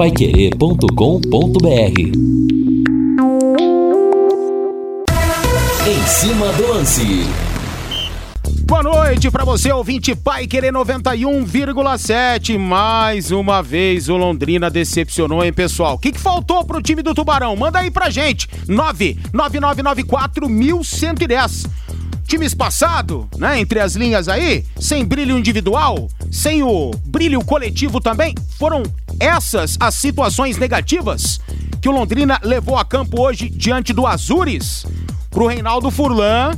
paiquerê.com.br Em cima do lance. Boa noite para você, ouvinte Pai Querer 91,7. Mais uma vez o Londrina decepcionou, hein, pessoal? O que, que faltou pro time do Tubarão? Manda aí pra gente. 99994 1110 time espaçado, né? Entre as linhas aí, sem brilho individual, sem o brilho coletivo também. Foram essas as situações negativas que o Londrina levou a campo hoje diante do Azures. Pro Reinaldo Furlan,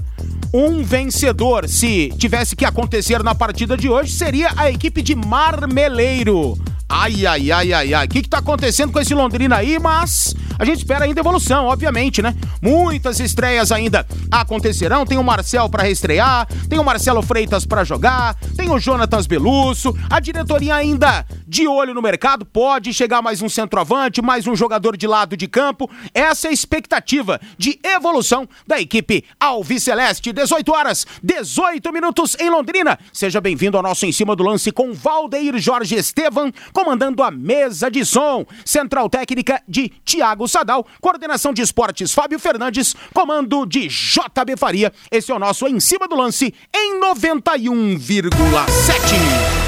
um vencedor, se tivesse que acontecer na partida de hoje, seria a equipe de Marmeleiro. Ai, ai, ai, ai, ai. O que, que tá acontecendo com esse Londrina aí? Mas a gente espera ainda evolução, obviamente, né? Muitas estreias ainda acontecerão. Tem o Marcel para reestrear, tem o Marcelo Freitas para jogar, tem o Jonatas Belusso. A diretoria ainda de olho no mercado. Pode chegar mais um centroavante, mais um jogador de lado de campo. Essa é a expectativa de evolução da equipe Alviceleste. 18 horas, 18 minutos em Londrina. Seja bem-vindo ao nosso Em Cima do Lance com Valdeir Jorge Estevam comandando a mesa de som. Central técnica de Tiago Sadal, coordenação de esportes Fábio Fernandes, comando de JB Faria. Esse é o nosso Em Cima do Lance em 91,7.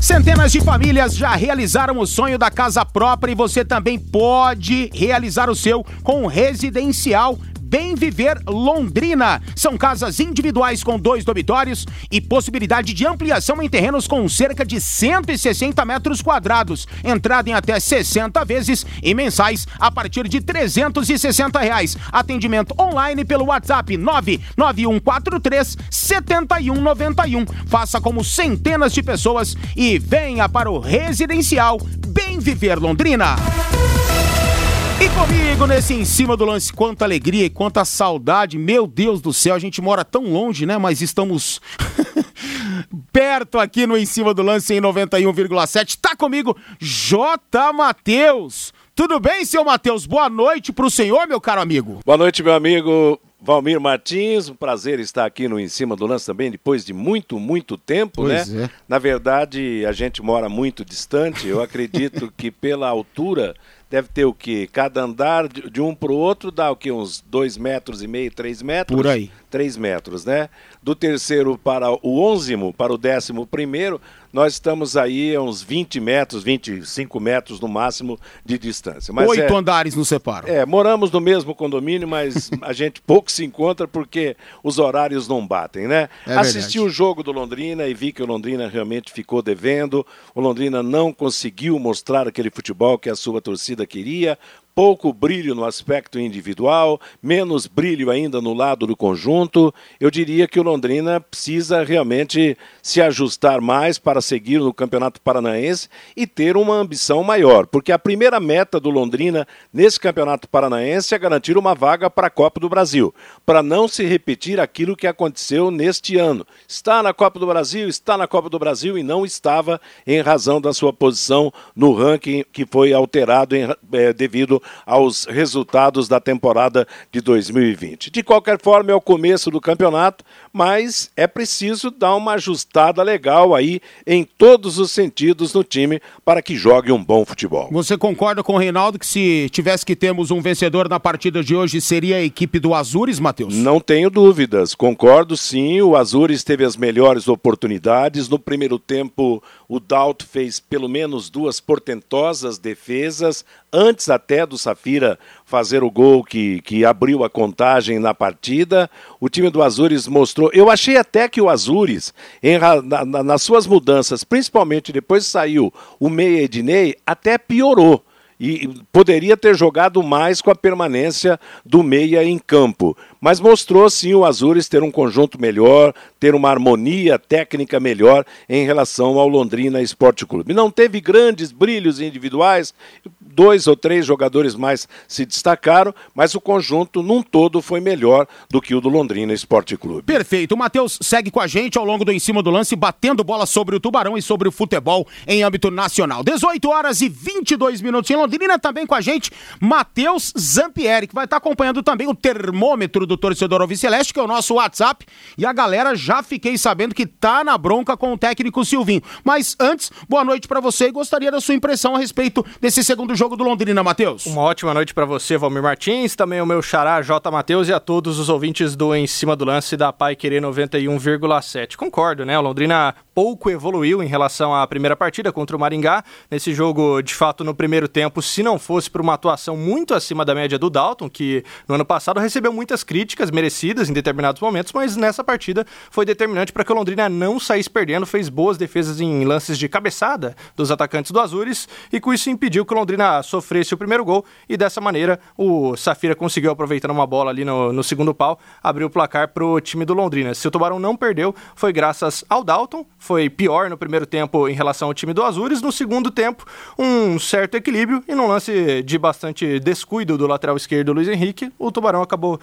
Centenas de famílias já realizaram o sonho da casa própria e você também pode realizar o seu com residencial Bem Viver Londrina. São casas individuais com dois dormitórios e possibilidade de ampliação em terrenos com cerca de 160 metros quadrados. Entrada em até 60 vezes e mensais a partir de 360 reais. Atendimento online pelo WhatsApp 99143 7191. Faça como centenas de pessoas e venha para o residencial Bem Viver Londrina. E comigo nesse em cima do lance, quanta alegria e quanta saudade. Meu Deus do céu, a gente mora tão longe, né? Mas estamos perto aqui no em cima do lance em 91,7. Tá comigo J. Matheus. Tudo bem, seu Matheus? Boa noite pro senhor, meu caro amigo. Boa noite, meu amigo. Valmir Martins, um prazer estar aqui no Em Cima do Lance também, depois de muito, muito tempo, pois né? É. Na verdade, a gente mora muito distante, eu acredito que pela altura deve ter o quê? Cada andar de, um para o outro dá o quê? Uns dois metros e meio, três metros? Por aí. Três metros, né? Do terceiro para o onzimo, para o décimo primeiro, nós estamos aí a uns 20 metros, 25 metros no máximo de distância. Mas Oito é, andares nos separam. É, moramos no mesmo condomínio, mas a gente pouco se encontra porque os horários não batem, né? É Assisti o jogo do Londrina e vi que o Londrina realmente ficou devendo. O Londrina não conseguiu mostrar aquele futebol que a sua torcida queria. Pouco brilho no aspecto individual, menos brilho ainda no lado do conjunto. Eu diria que o Londrina precisa realmente se ajustar mais para seguir no Campeonato Paranaense e ter uma ambição maior, porque a primeira meta do Londrina nesse Campeonato Paranaense é garantir uma vaga para a Copa do Brasil, para não se repetir aquilo que aconteceu neste ano. Está na Copa do Brasil, está na Copa do Brasil e não estava em razão da sua posição no ranking que foi alterado em, eh, devido aos resultados da temporada de 2020. De qualquer forma, é o começo do campeonato, mas é preciso dar uma ajustada legal aí em todos os sentidos no time para que jogue um bom futebol. Você concorda com o Reinaldo que se tivesse que termos um vencedor na partida de hoje seria a equipe do Azures, Matheus? Não tenho dúvidas, concordo sim. O Azures teve as melhores oportunidades. No primeiro tempo, o Daut fez pelo menos duas portentosas defesas, antes até do Safira fazer o gol que, que abriu a contagem na partida. O time do Azures mostrou. Eu achei até que o Azures, em, na, na, nas suas mudanças, principalmente depois saiu o Meia Ednei, até piorou e poderia ter jogado mais com a permanência do meia em campo. Mas mostrou sim o Azures ter um conjunto melhor, ter uma harmonia técnica melhor em relação ao Londrina Esporte Clube. Não teve grandes brilhos individuais, dois ou três jogadores mais se destacaram, mas o conjunto num todo foi melhor do que o do Londrina Esporte Clube. Perfeito. O Matheus segue com a gente ao longo do Em Cima do Lance, batendo bola sobre o Tubarão e sobre o futebol em âmbito nacional. 18 horas e 22 minutos em Londrina também com a gente, Matheus Zampieri, que vai estar acompanhando também o termômetro do do torcedor Alviceleste, que é o nosso WhatsApp. E a galera já fiquei sabendo que tá na bronca com o técnico Silvinho. Mas antes, boa noite para você e gostaria da sua impressão a respeito desse segundo jogo do Londrina, Matheus. Uma ótima noite para você, Valmir Martins, também o meu xará J. Matheus e a todos os ouvintes do Em Cima do Lance da Pai Querer 91,7. Concordo, né? O Londrina pouco evoluiu em relação à primeira partida contra o Maringá. Nesse jogo, de fato, no primeiro tempo, se não fosse por uma atuação muito acima da média do Dalton, que no ano passado recebeu muitas críticas merecidas em determinados momentos, mas nessa partida foi determinante para que o Londrina não saísse perdendo, fez boas defesas em lances de cabeçada dos atacantes do Azures e com isso impediu que o Londrina sofresse o primeiro gol e dessa maneira o Safira conseguiu, aproveitando uma bola ali no, no segundo pau, abrir o placar para o time do Londrina. Se o Tubarão não perdeu, foi graças ao Dalton, foi pior no primeiro tempo em relação ao time do Azures, no segundo tempo um certo equilíbrio e num lance de bastante descuido do lateral esquerdo Luiz Henrique, o Tubarão acabou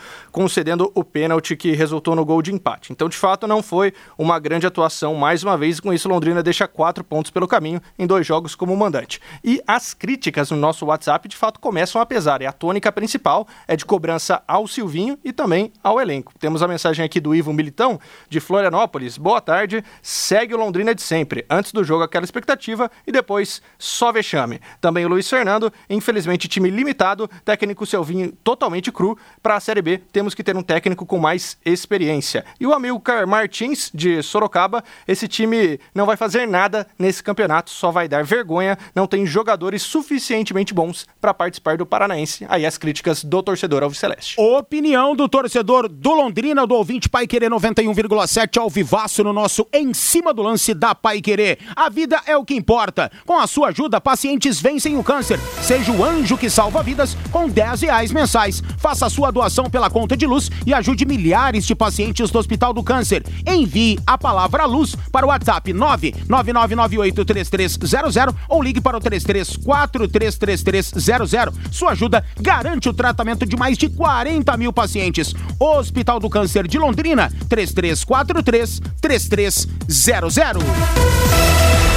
concedendo o pênalti que resultou no gol de empate. Então, de fato, não foi uma grande atuação mais uma vez, com isso Londrina deixa quatro pontos pelo caminho em dois jogos como mandante. E as críticas no nosso WhatsApp, de fato, começam a pesar, e a tônica principal é de cobrança ao Silvinho e também ao elenco. Temos a mensagem aqui do Ivo Militão, de Florianópolis. Boa tarde, segue o Londrina de sempre. Antes do jogo, aquela expectativa e depois só vexame. Também o Luiz Fernando, infelizmente, time limitado, técnico Silvinho totalmente cru. Para a Série B, temos que ter um técnico com mais experiência. E o Amilcar Martins, de Sorocaba, esse time não vai fazer nada nesse campeonato, só vai dar vergonha, não tem jogadores suficientemente bons para participar do Paranaense. Aí as críticas do torcedor Alviceleste. Opinião do torcedor do Londrina, do ouvinte Pai Querer 91,7 ao vivaço no nosso Em Cima do Lance da Pai Querer. A vida é o que importa. Com a sua ajuda, pacientes vencem o câncer. Seja o anjo que salva vidas com 10 reais mensais. Faça a sua doação pela conta de luz e ajude milhares de pacientes do Hospital do Câncer. Envie a palavra luz para o WhatsApp 999983300 ou ligue para o 33433300. Sua ajuda garante o tratamento de mais de 40 mil pacientes. Hospital do Câncer de Londrina, 3343 3300.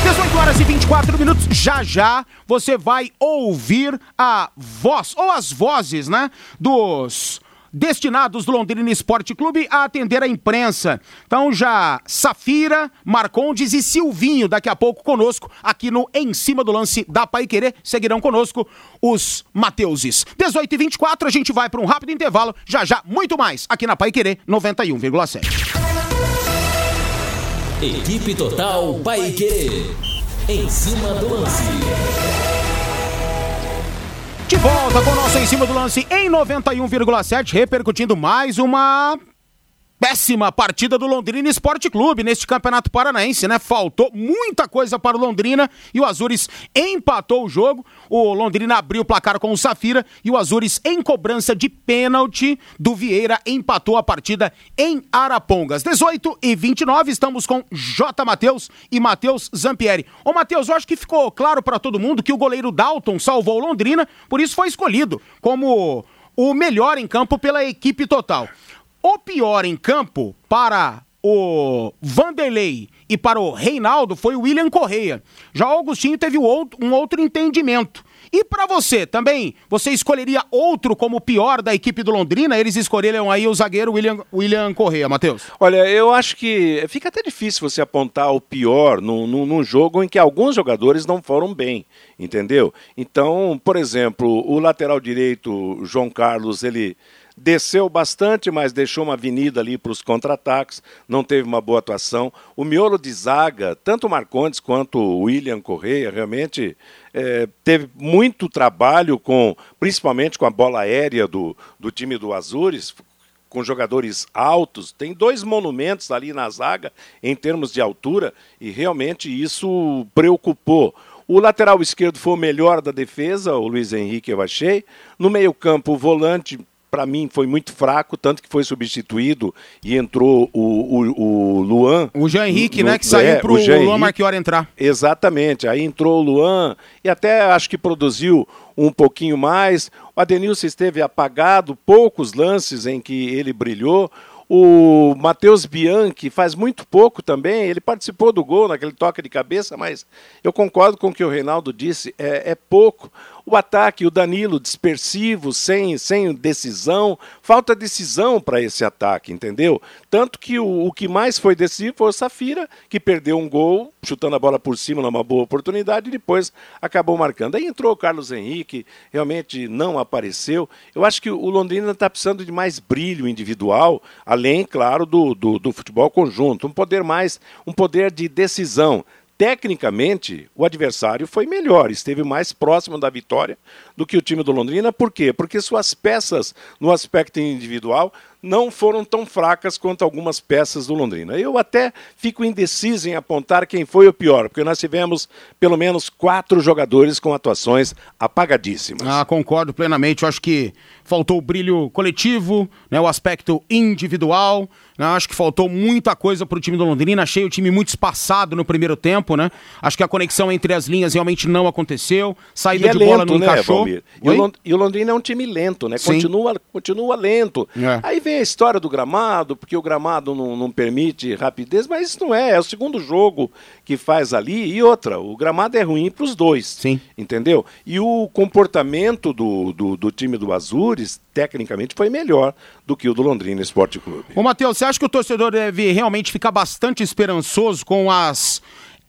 18 horas e 24 minutos. Já já você vai ouvir a voz, ou as vozes, né? Dos destinados do Londrina Esporte Clube a atender a imprensa. Então já Safira, Marcondes e Silvinho daqui a pouco conosco aqui no Em Cima do Lance da Pai Querer. Seguirão conosco os Mateuses. 18 e 24 a gente vai para um rápido intervalo. Já já muito mais aqui na Pai Querer 91,7. Equipe Total Paique. Em cima do lance. Com o nosso Em Cima do Lance em 91,7, repercutindo mais uma péssima partida do Londrina Esporte Clube neste Campeonato Paranaense, né? Faltou muita coisa para o Londrina e o Azures empatou o jogo. O Londrina abriu o placar com o Safira e o Azures, em cobrança de pênalti do Vieira, empatou a partida em Arapongas. 18 e 29, estamos com J. Matheus e Matheus Zampieri. Ô, Matheus, eu acho que ficou claro para todo mundo que o goleiro Dalton salvou o Londrina, por isso foi escolhido como o melhor em campo pela equipe total. O pior em campo para o Vanderlei e para o Reinaldo foi o William Correia. Já o Augustinho teve um outro entendimento. E para você também, você escolheria outro como pior da equipe do Londrina? Eles escolheram aí o zagueiro William, William Correia, Matheus. Olha, eu acho que fica até difícil você apontar o pior num, num, num jogo em que alguns jogadores não foram bem, entendeu? Então, por exemplo, o lateral direito, João Carlos, ele desceu bastante, mas deixou uma avenida ali para os contra-ataques, não teve uma boa atuação. O miolo de zaga, tanto o Marcondes quanto o William Correia, realmente é, teve muito trabalho com, principalmente com a bola aérea do, do time do Azures, com jogadores altos, tem dois monumentos ali na zaga em termos de altura e realmente isso preocupou. O lateral esquerdo foi o melhor da defesa, o Luiz Henrique, eu achei. No meio-campo, o volante para mim foi muito fraco, tanto que foi substituído e entrou o, o, o Luan. O Jean Henrique, no, né? Que saiu é, pro o Luan Henrique, Marchiori entrar. Exatamente. Aí entrou o Luan e até acho que produziu um pouquinho mais. O Adenilson esteve apagado, poucos lances em que ele brilhou. O Matheus Bianchi faz muito pouco também, ele participou do gol naquele toque de cabeça, mas eu concordo com o que o Reinaldo disse, é, é pouco. O ataque, o Danilo dispersivo, sem, sem decisão, falta decisão para esse ataque, entendeu? Tanto que o, o que mais foi decisivo foi o Safira, que perdeu um gol, chutando a bola por cima numa boa oportunidade, e depois acabou marcando. Aí entrou o Carlos Henrique, realmente não apareceu. Eu acho que o Londrina está precisando de mais brilho individual, além, claro, do, do, do futebol conjunto. Um poder mais, um poder de decisão tecnicamente, o adversário foi melhor, esteve mais próximo da vitória do que o time do Londrina. Por quê? Porque suas peças no aspecto individual não foram tão fracas quanto algumas peças do Londrina. Eu até fico indeciso em apontar quem foi o pior, porque nós tivemos pelo menos quatro jogadores com atuações apagadíssimas. Ah, concordo plenamente. Eu acho que faltou o brilho coletivo, né, o aspecto individual. Né, acho que faltou muita coisa para o time do Londrina. Achei o time muito espaçado no primeiro tempo, né? Acho que a conexão entre as linhas realmente não aconteceu. Saída é de lento, bola não né, encaixou. E o, e o, Londrina é um time lento, né? Continua, continua lento. É. Aí vem a história do gramado, porque o gramado não, não permite rapidez, mas isso não é. É o segundo jogo que faz ali. E outra, o gramado é ruim para os dois. Sim. Entendeu? E o comportamento do, do, do time do Azures, tecnicamente, foi melhor do que o do Londrina Esporte Clube. Ô, Matheus, você acha que o torcedor deve realmente ficar bastante esperançoso com as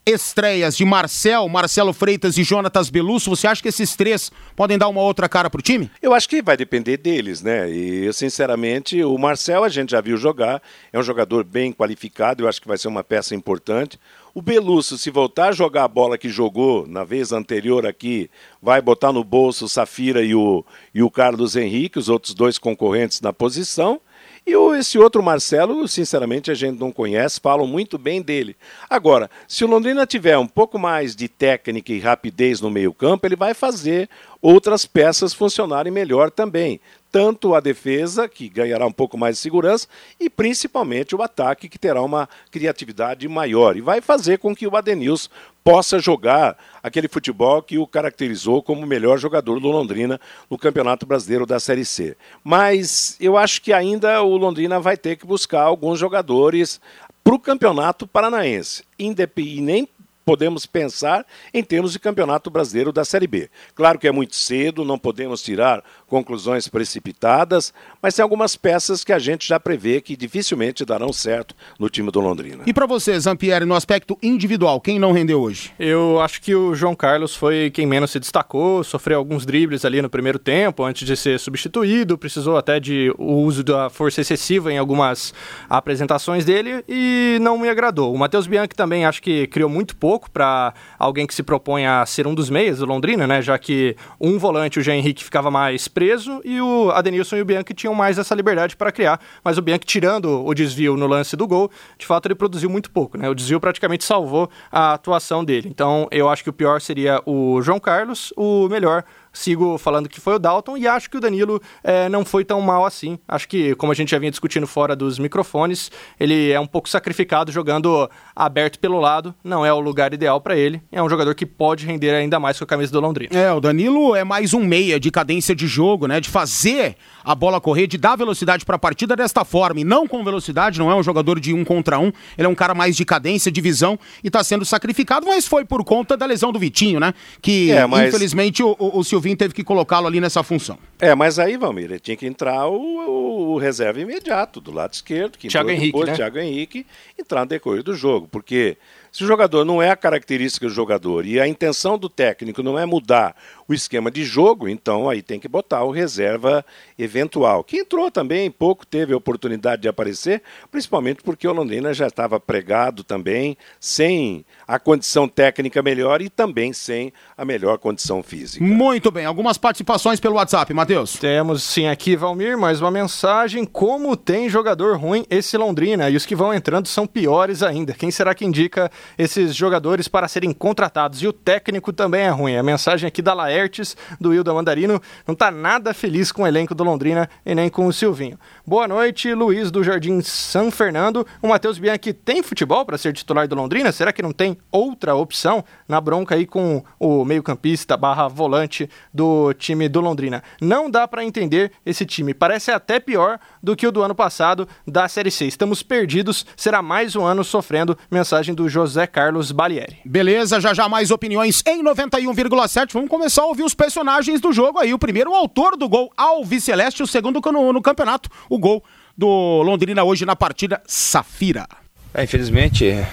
estreias de Marcel, Marcelo Freitas e Jonatas Belusso, você acha que esses três podem dar uma outra cara pro time? Eu acho que vai depender deles, né? E sinceramente, o Marcel a gente já viu jogar, é um jogador bem qualificado, eu acho que vai ser uma peça importante. O Belusso, se voltar a jogar a bola que jogou na vez anterior aqui, vai botar no bolso o Safira e o, e o Carlos Henrique, os outros dois concorrentes na posição. E esse outro Marcelo, sinceramente, a gente não conhece, falam muito bem dele. Agora, se o Londrina tiver um pouco mais de técnica e rapidez no meio-campo, ele vai fazer outras peças funcionarem melhor também. Tanto a defesa, que ganhará um pouco mais de segurança, e principalmente o ataque, que terá uma criatividade maior. E vai fazer com que o Adenilson possa jogar aquele futebol que o caracterizou como o melhor jogador do Londrina no Campeonato Brasileiro da Série C. Mas eu acho que ainda o Londrina vai ter que buscar alguns jogadores para o Campeonato Paranaense. E nem podemos pensar em termos de Campeonato Brasileiro da Série B. Claro que é muito cedo, não podemos tirar conclusões precipitadas, mas tem algumas peças que a gente já prevê que dificilmente darão certo no time do Londrina. E para você, Zampieri, no aspecto individual, quem não rendeu hoje? Eu acho que o João Carlos foi quem menos se destacou, sofreu alguns dribles ali no primeiro tempo, antes de ser substituído, precisou até de o uso da força excessiva em algumas apresentações dele e não me agradou. O Matheus Bianchi também acho que criou muito pouco pouco para alguém que se propõe a ser um dos meias do Londrina, né? Já que um volante, o Jean Henrique, ficava mais preso e o Adenilson e o Bianchi tinham mais essa liberdade para criar. Mas o Bianchi, tirando o desvio no lance do gol, de fato ele produziu muito pouco, né? O desvio praticamente salvou a atuação dele. Então eu acho que o pior seria o João Carlos, o melhor sigo falando que foi o Dalton e acho que o Danilo é, não foi tão mal assim. Acho que, como a gente já vinha discutindo fora dos microfones, ele é um pouco sacrificado jogando aberto pelo lado, não é o lugar ideal para ele. É um jogador que pode render ainda mais com a camisa do Londrina. É, o Danilo é mais um meia de cadência de jogo, né? De fazer a bola correr, de dar velocidade para a partida desta forma. E não com velocidade, não é um jogador de um contra um. Ele é um cara mais de cadência, de visão e está sendo sacrificado, mas foi por conta da lesão do Vitinho, né? Que é, mas... infelizmente o, o, o Silvinho teve que colocá-lo ali nessa função. É, mas aí, Valmir, ele tinha que entrar o, o, o reserva imediato, do lado esquerdo, que Thiago Henrique, depois, né? Thiago Henrique, entrar no decorrer do jogo, porque se o jogador não é a característica do jogador e a intenção do técnico não é mudar o esquema de jogo, então aí tem que botar o reserva eventual. Que entrou também, pouco teve a oportunidade de aparecer, principalmente porque o Londrina já estava pregado também, sem a condição técnica melhor e também sem a melhor condição física. Muito bem, algumas participações pelo WhatsApp, Matheus. Temos sim aqui, Valmir, mais uma mensagem. Como tem jogador ruim esse Londrina? E os que vão entrando são piores ainda. Quem será que indica esses jogadores para serem contratados. E o técnico também é ruim. A mensagem aqui da Laertes, do Hilda Mandarino, não está nada feliz com o elenco do Londrina e nem com o Silvinho. Boa noite, Luiz do Jardim São Fernando. O Matheus Bianchi tem futebol para ser titular do Londrina? Será que não tem outra opção na bronca aí com o meio-campista barra volante do time do Londrina? Não dá para entender esse time. Parece até pior do que o do ano passado da Série C. Estamos perdidos. Será mais um ano sofrendo. Mensagem do José Carlos Balieri. Beleza, já já mais opiniões em 91,7. Vamos começar a ouvir os personagens do jogo aí. O primeiro, o autor do gol, Alves Celeste, o segundo no, no campeonato, o gol do Londrina hoje na partida Safira. É, infelizmente,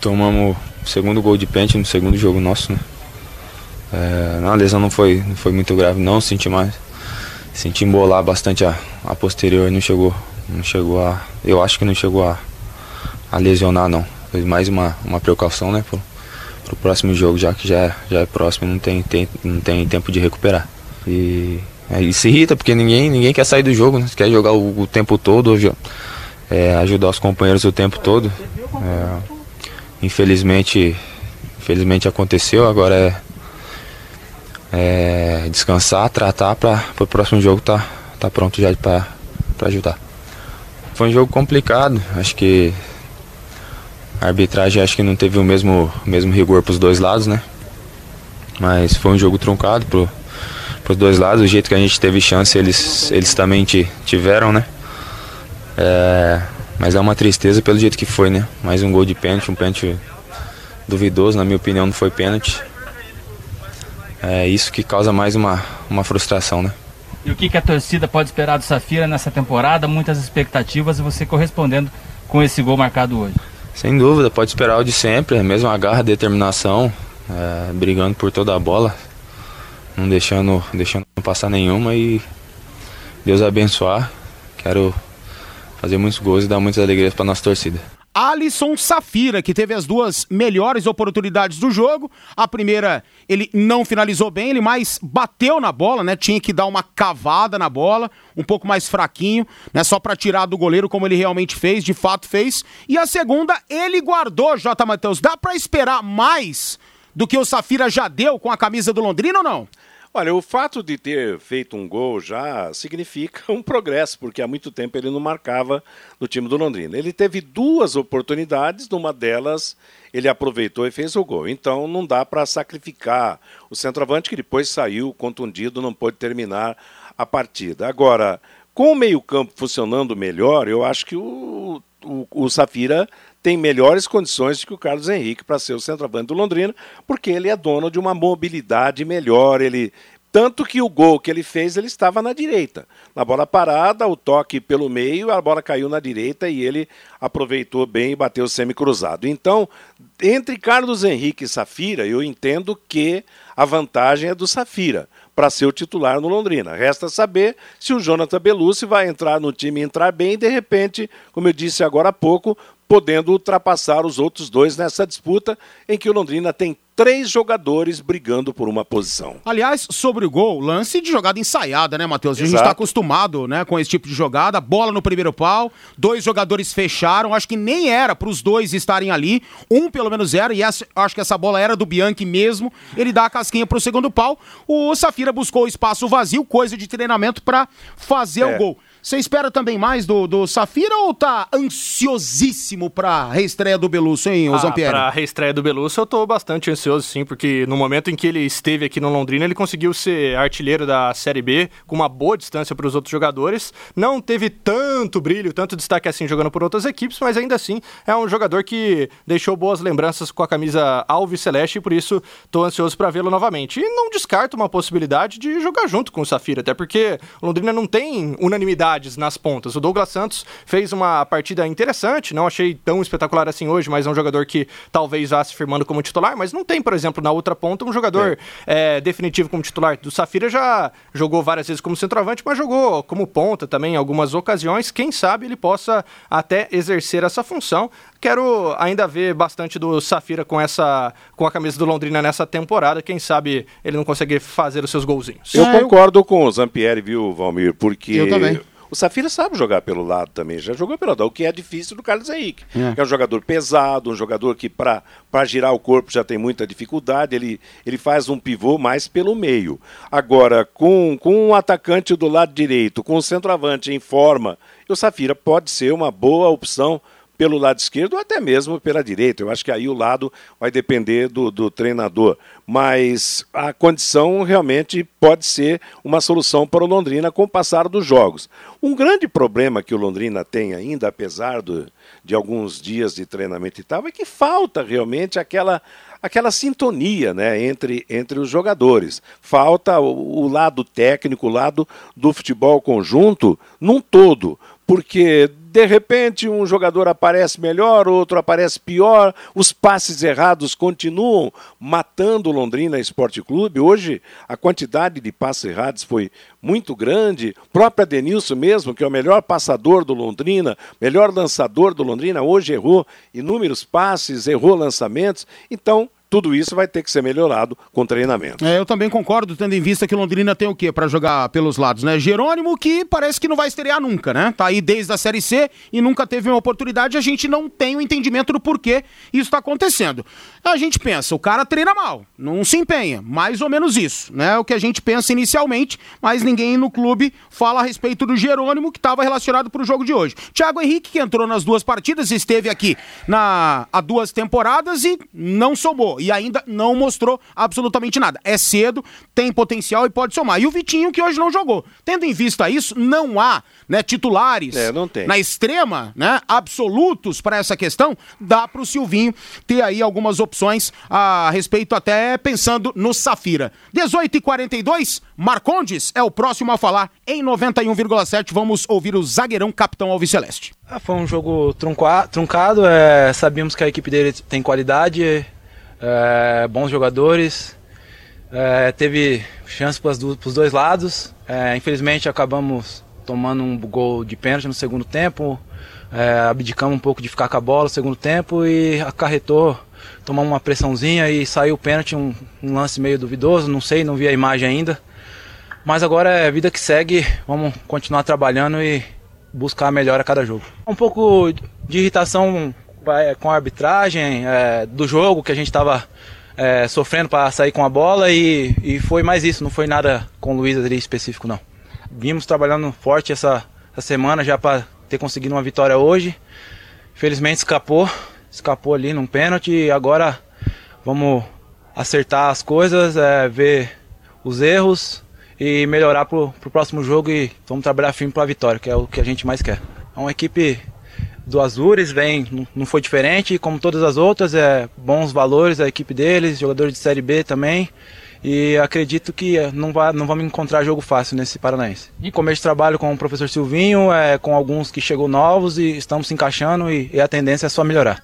tomamos o segundo gol de pênalti no segundo jogo nosso, né? É, a lesão não foi, não foi muito grave, não senti mais. Senti embolar bastante a, a posterior, não chegou, não chegou a. Eu acho que não chegou a, a lesionar não. Foi mais uma, uma precaução, né? Pro, próximo jogo, já que já, já é próximo, não tem, tem, não tem tempo de recuperar. E é, isso irrita, porque ninguém, ninguém quer sair do jogo, né? Quer jogar o, o tempo todo, é, ajudar os companheiros o tempo todo. É, infelizmente, infelizmente aconteceu, agora é, é descansar, tratar para o próximo jogo tá, tá pronto já para ajudar. Foi um jogo complicado, acho que a arbitragem acho que não teve o mesmo, mesmo rigor para os dois lados, né? Mas foi um jogo truncado pro, pros dois lados, o jeito que a gente teve chance eles, eles também tiveram, né? É, mas é uma tristeza pelo jeito que foi, né? Mais um gol de pênalti, um pênalti duvidoso, na minha opinião não foi pênalti. É isso que causa mais uma, uma frustração, né? E o que, que a torcida pode esperar do Safira nessa temporada? Muitas expectativas e você correspondendo com esse gol marcado hoje. Sem dúvida, pode esperar o de sempre, a mesma garra, determinação, é, brigando por toda a bola, não deixando, deixando passar nenhuma e Deus abençoar. Quero fazer muitos gols e dar muitas alegrias para nossa torcida. Alisson Safira, que teve as duas melhores oportunidades do jogo. A primeira, ele não finalizou bem, ele mais bateu na bola, né? Tinha que dar uma cavada na bola, um pouco mais fraquinho, né? Só para tirar do goleiro como ele realmente fez, de fato fez. E a segunda, ele guardou, J. Matheus. Dá para esperar mais do que o Safira já deu com a camisa do Londrina ou não? Olha, o fato de ter feito um gol já significa um progresso, porque há muito tempo ele não marcava no time do Londrina. Ele teve duas oportunidades, numa delas ele aproveitou e fez o gol. Então não dá para sacrificar o centroavante, que depois saiu contundido, não pôde terminar a partida. Agora, com o meio-campo funcionando melhor, eu acho que o, o, o Safira tem melhores condições do que o Carlos Henrique para ser o centroavante do Londrina, porque ele é dono de uma mobilidade melhor, ele tanto que o gol que ele fez, ele estava na direita. Na bola parada, o toque pelo meio, a bola caiu na direita e ele aproveitou bem e bateu semi-cruzado. Então, entre Carlos Henrique e Safira, eu entendo que a vantagem é do Safira para ser o titular no Londrina. Resta saber se o Jonathan Belucci vai entrar no time e entrar bem e, de repente, como eu disse agora há pouco, podendo ultrapassar os outros dois nessa disputa em que o Londrina tem três jogadores brigando por uma posição. Aliás, sobre o gol, lance de jogada ensaiada, né, Matheus? A gente está acostumado né, com esse tipo de jogada, bola no primeiro pau, dois jogadores fecharam, acho que nem era para os dois estarem ali, um pelo menos era, e essa, acho que essa bola era do Bianchi mesmo, ele dá a casquinha para o segundo pau, o Safira buscou o espaço vazio, coisa de treinamento para fazer é. o gol. Você espera também mais do, do Safira ou tá ansiosíssimo pra reestreia do Belusso, hein, ah, Zampieri? Pra reestreia do Belusso eu tô bastante ansioso, sim, porque no momento em que ele esteve aqui no Londrina, ele conseguiu ser artilheiro da Série B com uma boa distância para os outros jogadores. Não teve tanto brilho, tanto destaque assim jogando por outras equipes, mas ainda assim é um jogador que deixou boas lembranças com a camisa Alves Celeste e por isso tô ansioso para vê-lo novamente. E não descarto uma possibilidade de jogar junto com o Safira, até porque o Londrina não tem unanimidade nas pontas. O Douglas Santos fez uma partida interessante, não achei tão espetacular assim hoje, mas é um jogador que talvez vá se firmando como titular, mas não tem, por exemplo, na outra ponta um jogador é. É, definitivo como titular. Do Safira já jogou várias vezes como centroavante, mas jogou como ponta também em algumas ocasiões. Quem sabe ele possa até exercer essa função. Quero ainda ver bastante do Safira com essa com a camisa do Londrina nessa temporada. Quem sabe ele não consegue fazer os seus golzinhos. Eu é, concordo com o Zampieri, viu, Valmir? Porque eu também o Safira sabe jogar pelo lado também, já jogou pelo lado, o que é difícil do Carlos Henrique. É, é um jogador pesado, um jogador que para girar o corpo já tem muita dificuldade, ele, ele faz um pivô mais pelo meio. Agora, com, com um atacante do lado direito, com o centroavante em forma, o Safira pode ser uma boa opção pelo lado esquerdo ou até mesmo pela direita. Eu acho que aí o lado vai depender do, do treinador. Mas a condição realmente pode ser uma solução para o Londrina com o passar dos jogos. Um grande problema que o Londrina tem ainda, apesar do, de alguns dias de treinamento e tal, é que falta realmente aquela aquela sintonia né, entre, entre os jogadores. Falta o, o lado técnico, o lado do futebol conjunto num todo, porque de repente um jogador aparece melhor, outro aparece pior, os passes errados continuam matando o Londrina Esporte Clube. Hoje a quantidade de passes errados foi muito grande. O próprio mesmo, que é o melhor passador do Londrina, melhor lançador do Londrina, hoje errou inúmeros passes, errou lançamentos. Então, tudo isso vai ter que ser melhorado com treinamento. É, eu também concordo, tendo em vista que Londrina tem o quê para jogar pelos lados, né? Jerônimo, que parece que não vai estrear nunca, né? Tá aí desde a Série C e nunca teve uma oportunidade, a gente não tem o entendimento do porquê isso está acontecendo. A gente pensa, o cara treina mal, não se empenha, mais ou menos isso, né? O que a gente pensa inicialmente, mas ninguém no clube fala a respeito do Jerônimo, que estava relacionado para o jogo de hoje. Thiago Henrique, que entrou nas duas partidas, esteve aqui na, há duas temporadas e não somou e ainda não mostrou absolutamente nada. É cedo, tem potencial e pode somar. E o Vitinho, que hoje não jogou. Tendo em vista isso, não há né, titulares é, não tem. na extrema, né, absolutos para essa questão. Dá para o Silvinho ter aí algumas opções a respeito, até pensando no Safira. 18 e 42 Marcondes é o próximo a falar em 91,7. Vamos ouvir o zagueirão capitão Alviceleste. Ah, foi um jogo truncado, é, sabíamos que a equipe dele tem qualidade, é, bons jogadores, é, teve chance para os dois lados. É, infelizmente acabamos tomando um gol de pênalti no segundo tempo, é, abdicamos um pouco de ficar com a bola no segundo tempo e acarretou, tomamos uma pressãozinha e saiu o pênalti, um, um lance meio duvidoso, não sei, não vi a imagem ainda. Mas agora é vida que segue, vamos continuar trabalhando e buscar melhor a cada jogo. Um pouco de irritação com a arbitragem é, do jogo que a gente estava é, sofrendo para sair com a bola e, e foi mais isso, não foi nada com o Luiz ali específico não. Vimos trabalhando forte essa, essa semana já para ter conseguido uma vitória hoje. Felizmente escapou, escapou ali num pênalti e agora vamos acertar as coisas, é, ver os erros e melhorar para o próximo jogo e vamos trabalhar firme para a vitória, que é o que a gente mais quer. É uma equipe do Azures vem, não foi diferente, como todas as outras, é bons valores a equipe deles, jogadores de Série B também. E acredito que não, vai, não vamos encontrar jogo fácil nesse Paranaense. E começo de trabalho com o professor Silvinho, é, com alguns que chegou novos e estamos se encaixando e, e a tendência é só melhorar.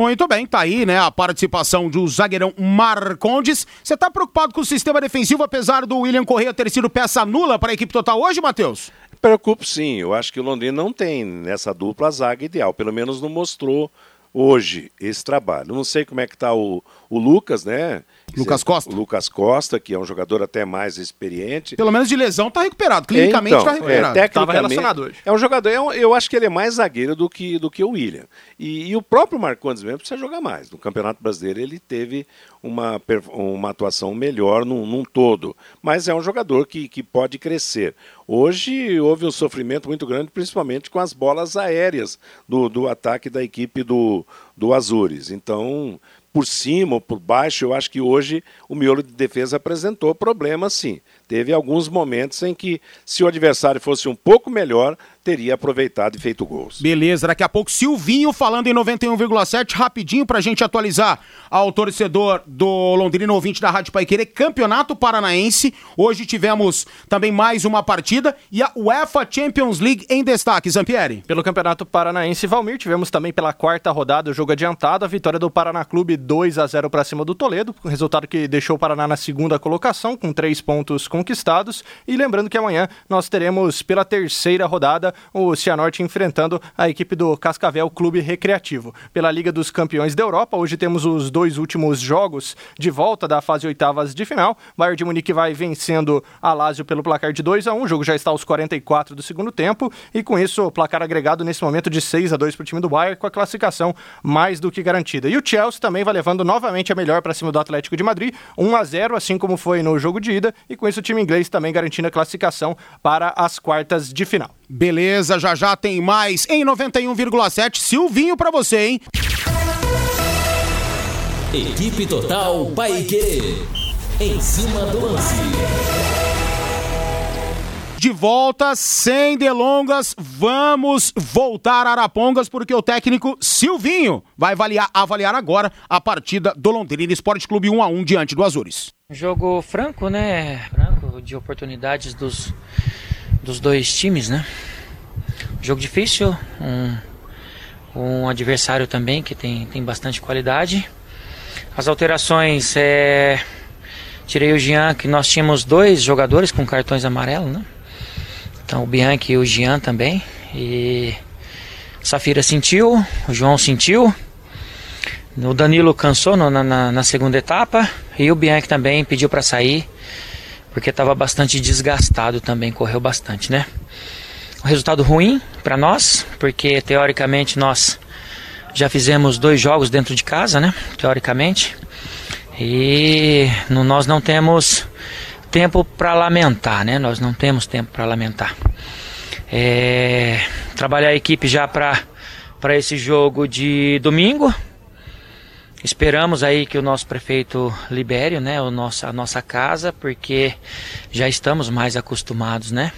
Muito bem, tá aí, né, a participação do zagueirão Marcondes. Você tá preocupado com o sistema defensivo, apesar do William Correia ter sido peça nula para a equipe total hoje, Matheus? Preocupo sim, eu acho que o Londrina não tem nessa dupla a zaga ideal, pelo menos não mostrou hoje esse trabalho. Não sei como é que está o, o Lucas, né? Lucas Costa. O Lucas Costa, que é um jogador até mais experiente. Pelo menos de lesão está recuperado, clinicamente está então, recuperado. É, Estava relacionado hoje. É um jogador, é um, eu acho que ele é mais zagueiro do que, do que o William. E, e o próprio Marcondes mesmo precisa jogar mais. No Campeonato Brasileiro ele teve uma, uma atuação melhor num, num todo. Mas é um jogador que, que pode crescer. Hoje houve um sofrimento muito grande, principalmente com as bolas aéreas do, do ataque da equipe do, do Azures. Então, por cima ou por baixo, eu acho que hoje o miolo de defesa apresentou problemas sim. Teve alguns momentos em que, se o adversário fosse um pouco melhor, teria aproveitado e feito gols. Beleza, daqui a pouco Silvinho falando em 91,7, rapidinho pra gente atualizar ao torcedor do Londrina ouvinte da Rádio Paiquerê, Campeonato Paranaense. Hoje tivemos também mais uma partida e a UEFA Champions League em destaque, Zampieri. Pelo Campeonato Paranaense, Valmir, tivemos também pela quarta rodada o jogo adiantado, a vitória do Paraná Clube 2 a 0 para cima do Toledo, resultado que deixou o Paraná na segunda colocação com três pontos com conquistados. E lembrando que amanhã nós teremos pela terceira rodada o Cianorte enfrentando a equipe do Cascavel Clube Recreativo. Pela Liga dos Campeões da Europa, hoje temos os dois últimos jogos de volta da fase oitavas de final. Bayern de Munique vai vencendo a Lazio pelo placar de 2 a 1 O jogo já está aos 44 do segundo tempo. E com isso, o placar agregado nesse momento de 6 a 2 para o time do Bayern, com a classificação mais do que garantida. E o Chelsea também vai levando novamente a melhor para cima do Atlético de Madrid, 1 a 0 assim como foi no jogo de ida. E com isso, o time inglês também garantindo a classificação para as quartas de final. Beleza, já já tem mais em 91,7. Silvinho para você, hein? Equipe Total Paique. Em cima do lance. De volta, sem delongas, vamos voltar a Arapongas, porque o técnico Silvinho vai avaliar, avaliar agora a partida do Londrina Esporte Clube 1 a 1 diante do Azures. Jogo franco, né? Franco, de oportunidades dos, dos dois times, né? Jogo difícil, um, um adversário também que tem, tem bastante qualidade. As alterações, é, tirei o Jean, que nós tínhamos dois jogadores com cartões amarelos, né? Então o Bianchi e o Jean também. E Safira sentiu, o João sentiu. O Danilo cansou no, na, na, segunda etapa. E o Bianchi também pediu para sair. Porque estava bastante desgastado também, correu bastante, né? Um resultado ruim para nós, porque teoricamente nós já fizemos dois jogos dentro de casa, né? Teoricamente. E no, nós não temos tempo para lamentar, né? Nós não temos tempo para lamentar. É, trabalhar a equipe já para para esse jogo de domingo. Esperamos aí que o nosso prefeito libere, né, o nosso, a nossa casa, porque já estamos mais acostumados, né?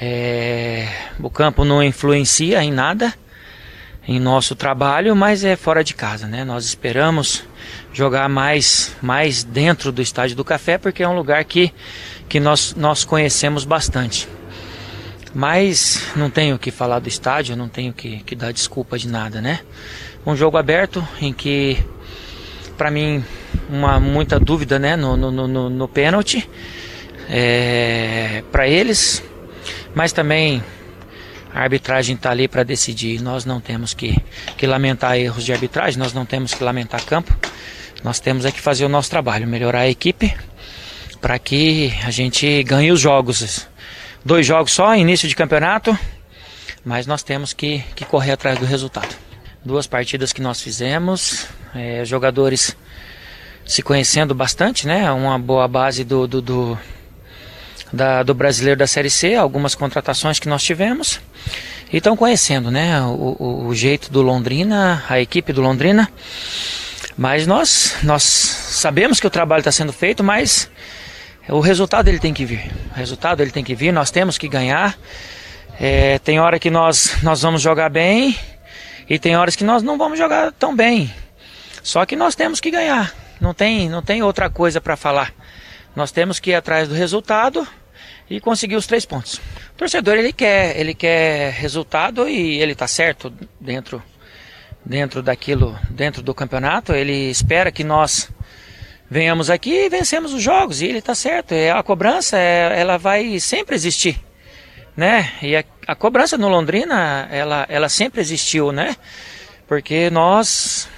É, o campo não influencia em nada em nosso trabalho, mas é fora de casa, né? Nós esperamos jogar mais, mais dentro do Estádio do Café, porque é um lugar que, que nós, nós conhecemos bastante. Mas não tenho que falar do estádio, não tenho que, que dar desculpa de nada, né? Um jogo aberto em que, para mim, uma muita dúvida, né? No, no, no, no pênalti é, para eles, mas também a arbitragem está ali para decidir. Nós não temos que, que lamentar erros de arbitragem, nós não temos que lamentar campo. Nós temos é que fazer o nosso trabalho, melhorar a equipe para que a gente ganhe os jogos. Dois jogos só, início de campeonato, mas nós temos que, que correr atrás do resultado. Duas partidas que nós fizemos, é, jogadores se conhecendo bastante, né? Uma boa base do, do, do, da, do brasileiro da Série C, algumas contratações que nós tivemos. E estão conhecendo, né? O, o, o jeito do Londrina, a equipe do Londrina. Mas nós, nós sabemos que o trabalho está sendo feito, mas o resultado ele tem que vir. O resultado ele tem que vir, nós temos que ganhar. É, tem hora que nós, nós vamos jogar bem e tem horas que nós não vamos jogar tão bem. Só que nós temos que ganhar. Não tem, não tem outra coisa para falar. Nós temos que ir atrás do resultado e conseguir os três pontos. O torcedor ele quer, ele quer resultado e ele está certo dentro dentro daquilo, dentro do campeonato. Ele espera que nós venhamos aqui e vencemos os jogos. E ele está certo. É, a cobrança é, ela vai sempre existir. Né? E a, a, cobrança no Londrina, ela, ela sempre existiu, né? Porque nós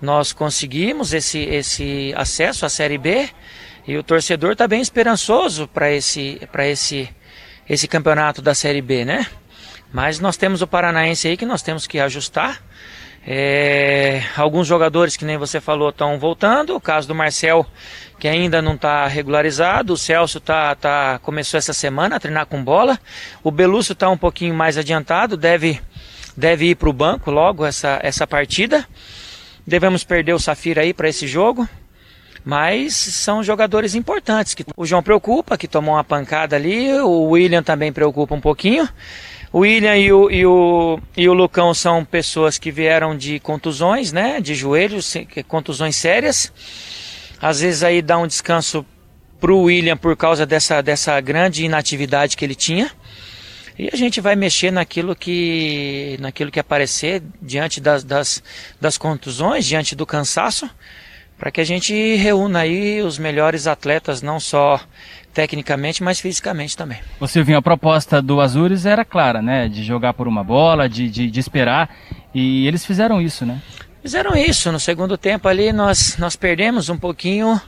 nós conseguimos esse, esse acesso à Série B e o torcedor está bem esperançoso para esse, esse, esse campeonato da Série B, né? Mas nós temos o Paranaense aí que nós temos que ajustar é, alguns jogadores, que nem você falou, estão voltando. O caso do Marcel, que ainda não está regularizado. O Celso tá, tá, começou essa semana a treinar com bola. O Belúcio está um pouquinho mais adiantado, deve, deve ir para o banco logo essa, essa partida. Devemos perder o Safira aí para esse jogo. Mas são jogadores importantes. O João preocupa, que tomou uma pancada ali. O William também preocupa um pouquinho. O William e o, e, o, e o Lucão são pessoas que vieram de contusões, né? De joelhos, contusões sérias. Às vezes aí dá um descanso pro William por causa dessa, dessa grande inatividade que ele tinha. E a gente vai mexer naquilo que, naquilo que aparecer diante das, das, das contusões, diante do cansaço, para que a gente reúna aí os melhores atletas, não só tecnicamente, mas fisicamente também. Você Silvinho, a proposta do Azures era clara, né? De jogar por uma bola, de, de, de, esperar. E eles fizeram isso, né? Fizeram isso. No segundo tempo ali nós, nós perdemos um pouquinho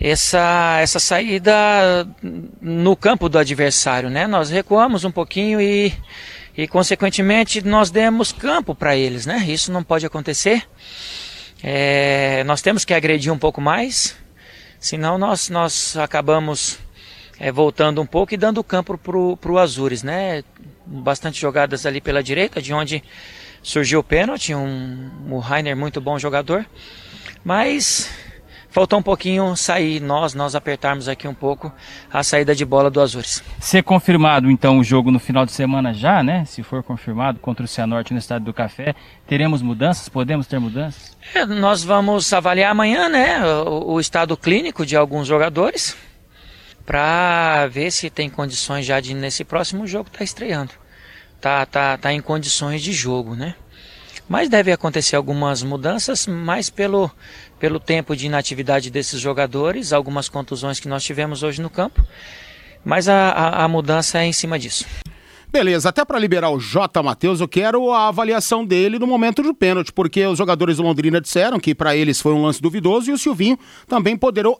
essa, essa saída no campo do adversário, né? Nós recuamos um pouquinho e, e consequentemente nós demos campo para eles, né? Isso não pode acontecer. É, nós temos que agredir um pouco mais, Senão nós, nós acabamos é, voltando um pouco e dando campo para o Azures, né? Bastante jogadas ali pela direita, de onde surgiu o pênalti, um, o Rainer muito bom jogador, mas faltou um pouquinho sair nós, nós apertarmos aqui um pouco a saída de bola do Azures. Ser confirmado então o jogo no final de semana já, né? Se for confirmado contra o Cianorte no Estádio do Café, teremos mudanças? Podemos ter mudanças? É, nós vamos avaliar amanhã, né, o, o estado clínico de alguns jogadores para ver se tem condições já de nesse próximo jogo tá estreando. Tá, tá, tá em condições de jogo, né? Mas deve acontecer algumas mudanças, mais pelo, pelo tempo de inatividade desses jogadores, algumas contusões que nós tivemos hoje no campo. Mas a, a, a mudança é em cima disso. Beleza, até para liberar o J. Matheus, eu quero a avaliação dele no momento do pênalti, porque os jogadores do Londrina disseram que para eles foi um lance duvidoso e o Silvinho também ponderou,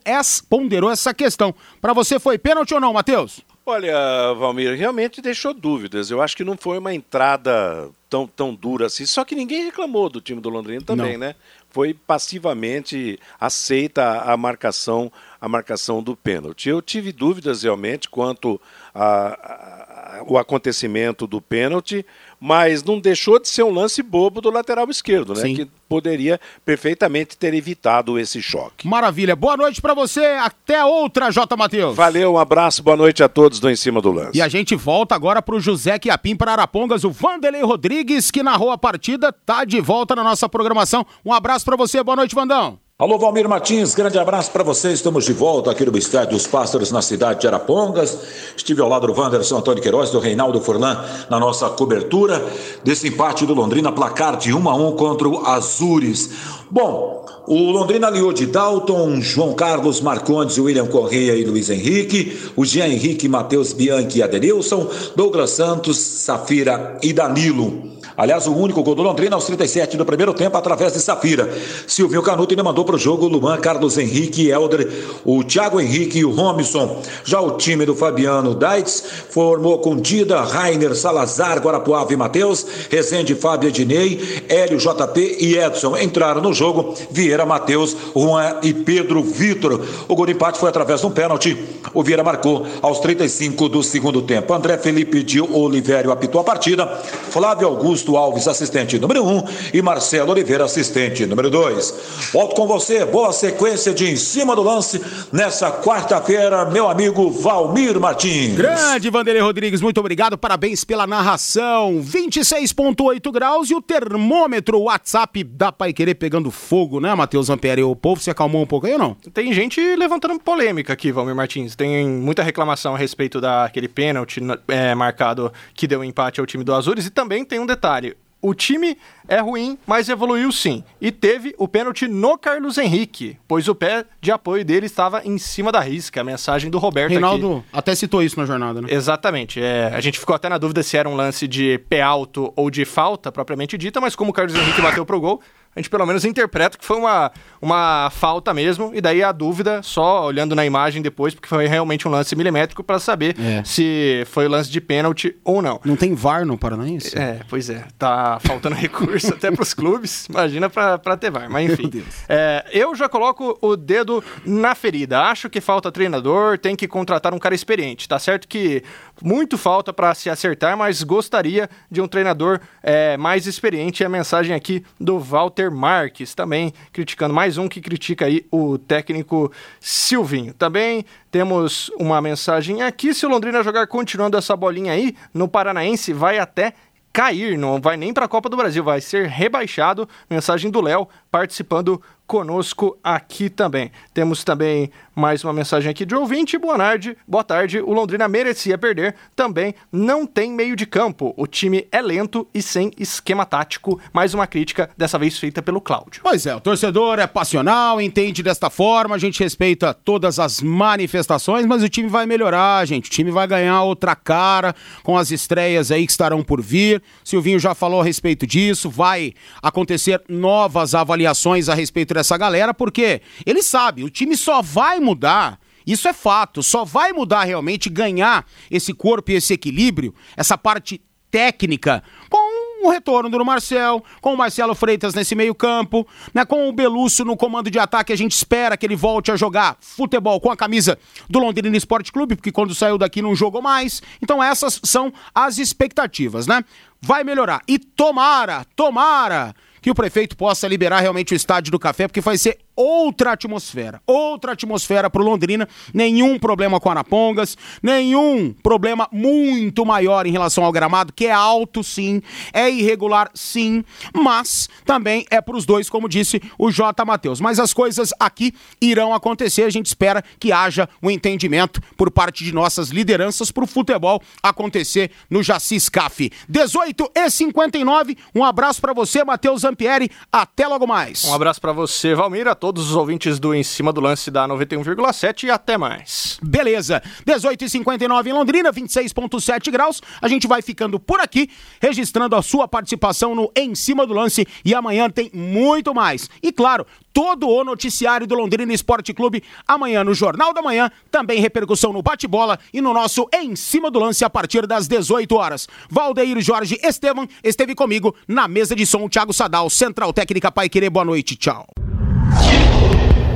ponderou essa questão. Para você foi pênalti ou não, Matheus? Olha, Valmir, realmente deixou dúvidas. Eu acho que não foi uma entrada tão, tão dura assim. Só que ninguém reclamou do time do Londrina também, não. né? Foi passivamente aceita a marcação, a marcação do pênalti. Eu tive dúvidas realmente quanto a, a o acontecimento do pênalti, mas não deixou de ser um lance bobo do lateral esquerdo, né? Sim. Que poderia perfeitamente ter evitado esse choque. Maravilha. Boa noite para você. Até outra, J. Matheus. Valeu, um abraço, boa noite a todos do Em Cima do Lance. E a gente volta agora pro José Quiapim para Arapongas, o Vanderlei Rodrigues, que narrou a partida, tá de volta na nossa programação. Um abraço para você. Boa noite, Vandão. Alô, Valmir Martins, grande abraço para você. Estamos de volta aqui no Estádio dos Pássaros, na cidade de Arapongas. Estive ao lado do Wanderson Antônio Queiroz, do Reinaldo Furlan, na nossa cobertura desse empate do Londrina, placar de 1 a 1 contra o Azures. Bom, o Londrina aliou de Dalton, João Carlos Marcondes, William Correia e Luiz Henrique, o Jean Henrique, Matheus Bianchi e Adenilson, Douglas Santos, Safira e Danilo. Aliás, o único gol do Londrina aos 37 do primeiro tempo, através de Safira. Silvio Canuto ainda mandou para o jogo Luan, Carlos Henrique, Helder, o Thiago Henrique e o Romison. Já o time do Fabiano Daitz formou com Dida, Rainer, Salazar, Guarapuava e Matheus, Rezende, Fábio Ednei, Hélio, JP e Edson. Entraram no jogo Vieira, Matheus, Juan e Pedro Vitor. O gol de empate foi através de um pênalti. O Vieira marcou aos 35 do segundo tempo. André Felipe de Oliveira apitou a partida. Flávio Augusto Augusto Alves, assistente número 1, um, e Marcelo Oliveira, assistente número 2. Volto com você, boa sequência de em cima do lance nessa quarta-feira, meu amigo Valmir Martins. Grande Vanderlei Rodrigues, muito obrigado, parabéns pela narração. 26,8 graus e o termômetro o WhatsApp da Pai Querer pegando fogo, né, Matheus Ampere? O povo se acalmou um pouco aí ou não? Tem gente levantando polêmica aqui, Valmir Martins. Tem muita reclamação a respeito daquele pênalti é, marcado que deu empate ao time do Azures e também tem um detalhe detalhe, o time é ruim, mas evoluiu sim. E teve o pênalti no Carlos Henrique, pois o pé de apoio dele estava em cima da risca. A mensagem do Roberto Reinaldo aqui. até citou isso na jornada, né? Exatamente. É, a gente ficou até na dúvida se era um lance de pé alto ou de falta, propriamente dita, mas como o Carlos Henrique bateu pro gol, a gente pelo menos interpreta que foi uma, uma falta mesmo, e daí a dúvida, só olhando na imagem depois, porque foi realmente um lance milimétrico para saber é. se foi lance de pênalti ou não. Não tem VAR no Paranaense? É, pois é. Tá faltando recurso até para os clubes, imagina para ter VAR. Mas enfim. É, eu já coloco o dedo na ferida. Acho que falta treinador, tem que contratar um cara experiente. Tá certo que muito falta para se acertar, mas gostaria de um treinador é, mais experiente. É a mensagem aqui do Walter Marques, também criticando mais um que critica aí o técnico Silvinho. Também temos uma mensagem aqui: se o Londrina jogar continuando essa bolinha aí, no Paranaense vai até cair, não vai nem para a Copa do Brasil, vai ser rebaixado. Mensagem do Léo participando conosco aqui também. Temos também mais uma mensagem aqui de ouvinte. Boa tarde, boa tarde. O Londrina merecia perder. Também não tem meio de campo. O time é lento e sem esquema tático. Mais uma crítica, dessa vez feita pelo Cláudio. Pois é, o torcedor é passional, entende desta forma. A gente respeita todas as manifestações, mas o time vai melhorar, gente. O time vai ganhar outra cara com as estreias aí que estarão por vir. Silvinho já falou a respeito disso. Vai acontecer novas avaliações a respeito dessa galera, porque ele sabe, o time só vai mudar. Isso é fato, só vai mudar realmente, ganhar esse corpo e esse equilíbrio, essa parte técnica, com o retorno do Marcel, com o Marcelo Freitas nesse meio-campo, né, com o Belusso no comando de ataque, a gente espera que ele volte a jogar futebol com a camisa do Londrina Esporte Clube, porque quando saiu daqui não jogou mais. Então essas são as expectativas, né? Vai melhorar. E tomara, tomara que o prefeito possa liberar realmente o estádio do Café, porque vai ser outra atmosfera, outra atmosfera para o Londrina, nenhum problema com Arapongas, nenhum problema muito maior em relação ao gramado, que é alto sim, é irregular sim, mas também é para os dois, como disse o J. Matheus. Mas as coisas aqui irão acontecer, a gente espera que haja um entendimento por parte de nossas lideranças para o futebol acontecer no Jaci Scaf. 18 e 59, um abraço para você, Matheus Zampieri, até logo mais. Um abraço para você, Valmira, todos os ouvintes do Em Cima do Lance da 91,7 e até mais. Beleza. 18h59 em Londrina, 26,7 graus. A gente vai ficando por aqui, registrando a sua participação no Em Cima do Lance e amanhã tem muito mais. E claro, todo o noticiário do Londrina Esporte Clube amanhã no Jornal da Manhã, também repercussão no bate-bola e no nosso Em Cima do Lance a partir das 18 horas. Valdeir Jorge Estevam esteve comigo na mesa de som, Thiago Sadal, Central Técnica Pai Querer. Boa noite, tchau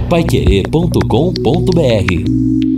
paiquerê.com.br